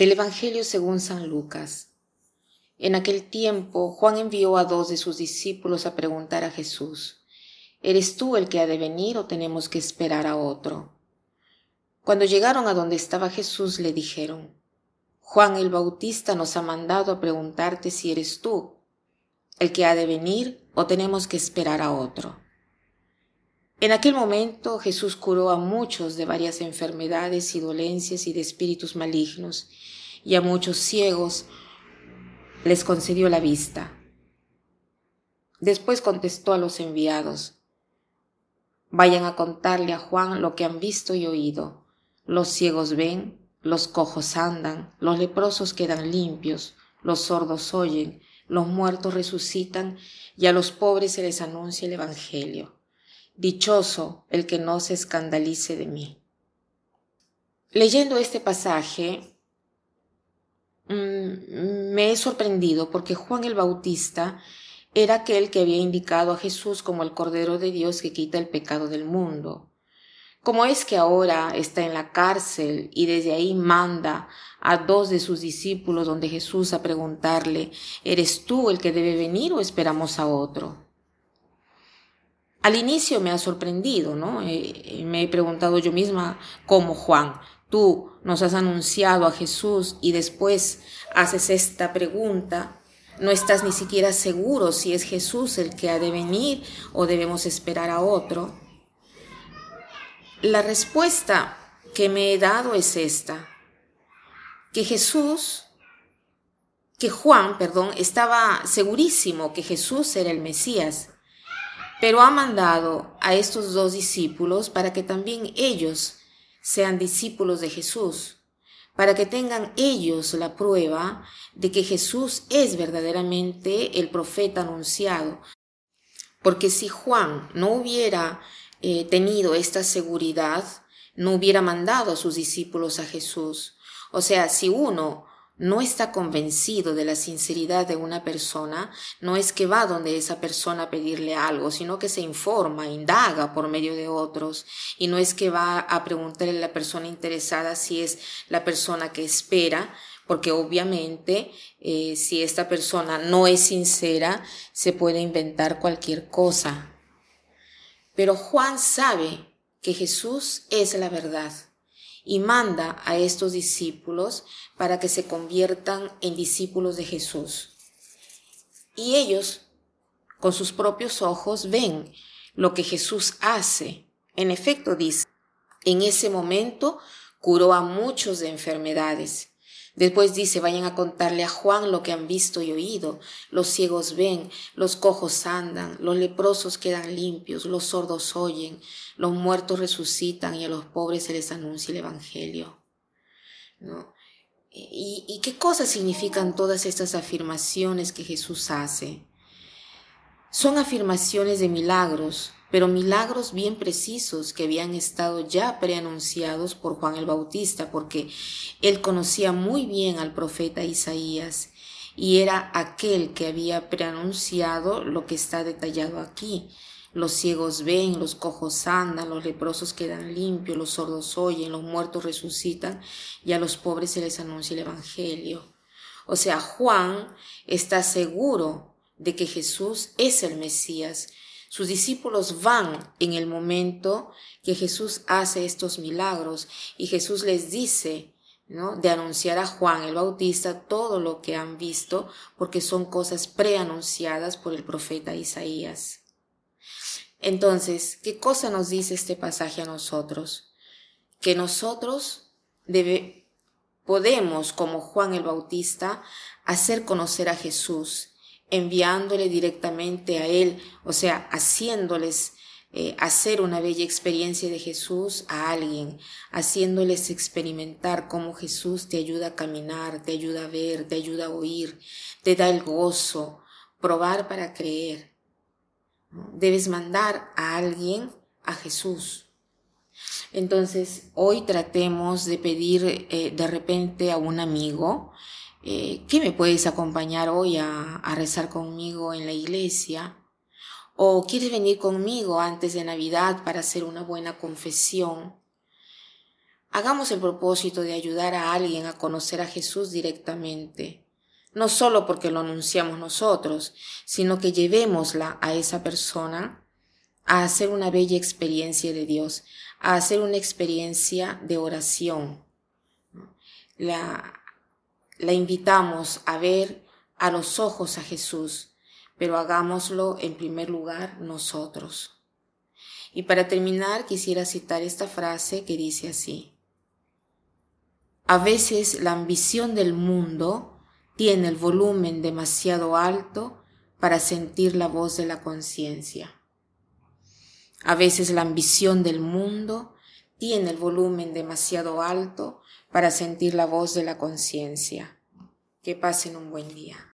Del Evangelio según San Lucas. En aquel tiempo Juan envió a dos de sus discípulos a preguntar a Jesús, ¿Eres tú el que ha de venir o tenemos que esperar a otro? Cuando llegaron a donde estaba Jesús le dijeron, Juan el Bautista nos ha mandado a preguntarte si eres tú el que ha de venir o tenemos que esperar a otro. En aquel momento Jesús curó a muchos de varias enfermedades y dolencias y de espíritus malignos, y a muchos ciegos les concedió la vista. Después contestó a los enviados, Vayan a contarle a Juan lo que han visto y oído. Los ciegos ven, los cojos andan, los leprosos quedan limpios, los sordos oyen, los muertos resucitan y a los pobres se les anuncia el Evangelio. Dichoso el que no se escandalice de mí. Leyendo este pasaje, mm, me he sorprendido porque Juan el Bautista era aquel que había indicado a Jesús como el Cordero de Dios que quita el pecado del mundo. ¿Cómo es que ahora está en la cárcel y desde ahí manda a dos de sus discípulos donde Jesús a preguntarle, ¿eres tú el que debe venir o esperamos a otro? Al inicio me ha sorprendido, ¿no? Eh, me he preguntado yo misma, ¿cómo Juan? Tú nos has anunciado a Jesús y después haces esta pregunta. No estás ni siquiera seguro si es Jesús el que ha de venir o debemos esperar a otro. La respuesta que me he dado es esta, que Jesús, que Juan, perdón, estaba segurísimo que Jesús era el Mesías pero ha mandado a estos dos discípulos para que también ellos sean discípulos de Jesús, para que tengan ellos la prueba de que Jesús es verdaderamente el profeta anunciado. Porque si Juan no hubiera eh, tenido esta seguridad, no hubiera mandado a sus discípulos a Jesús. O sea, si uno no está convencido de la sinceridad de una persona, no es que va donde esa persona a pedirle algo, sino que se informa, indaga por medio de otros, y no es que va a preguntarle a la persona interesada si es la persona que espera, porque obviamente eh, si esta persona no es sincera, se puede inventar cualquier cosa. Pero Juan sabe que Jesús es la verdad y manda a estos discípulos para que se conviertan en discípulos de Jesús. Y ellos, con sus propios ojos, ven lo que Jesús hace. En efecto, dice, en ese momento curó a muchos de enfermedades Después dice, vayan a contarle a Juan lo que han visto y oído. Los ciegos ven, los cojos andan, los leprosos quedan limpios, los sordos oyen, los muertos resucitan y a los pobres se les anuncia el Evangelio. ¿No? ¿Y, ¿Y qué cosas significan todas estas afirmaciones que Jesús hace? Son afirmaciones de milagros, pero milagros bien precisos que habían estado ya preanunciados por Juan el Bautista, porque él conocía muy bien al profeta Isaías y era aquel que había preanunciado lo que está detallado aquí. Los ciegos ven, los cojos andan, los leprosos quedan limpios, los sordos oyen, los muertos resucitan y a los pobres se les anuncia el Evangelio. O sea, Juan está seguro de que Jesús es el Mesías, sus discípulos van en el momento que Jesús hace estos milagros y Jesús les dice, ¿no? De anunciar a Juan el Bautista todo lo que han visto porque son cosas preanunciadas por el profeta Isaías. Entonces, ¿qué cosa nos dice este pasaje a nosotros? Que nosotros podemos, como Juan el Bautista, hacer conocer a Jesús enviándole directamente a Él, o sea, haciéndoles eh, hacer una bella experiencia de Jesús a alguien, haciéndoles experimentar cómo Jesús te ayuda a caminar, te ayuda a ver, te ayuda a oír, te da el gozo, probar para creer. Debes mandar a alguien a Jesús. Entonces, hoy tratemos de pedir eh, de repente a un amigo, eh, ¿qué me puedes acompañar hoy a, a rezar conmigo en la iglesia? ¿O quieres venir conmigo antes de Navidad para hacer una buena confesión? Hagamos el propósito de ayudar a alguien a conocer a Jesús directamente, no solo porque lo anunciamos nosotros, sino que llevémosla a esa persona a hacer una bella experiencia de Dios, a hacer una experiencia de oración. La, la invitamos a ver a los ojos a Jesús, pero hagámoslo en primer lugar nosotros. Y para terminar quisiera citar esta frase que dice así. A veces la ambición del mundo tiene el volumen demasiado alto para sentir la voz de la conciencia. A veces la ambición del mundo tiene el volumen demasiado alto para sentir la voz de la conciencia. Que pasen un buen día.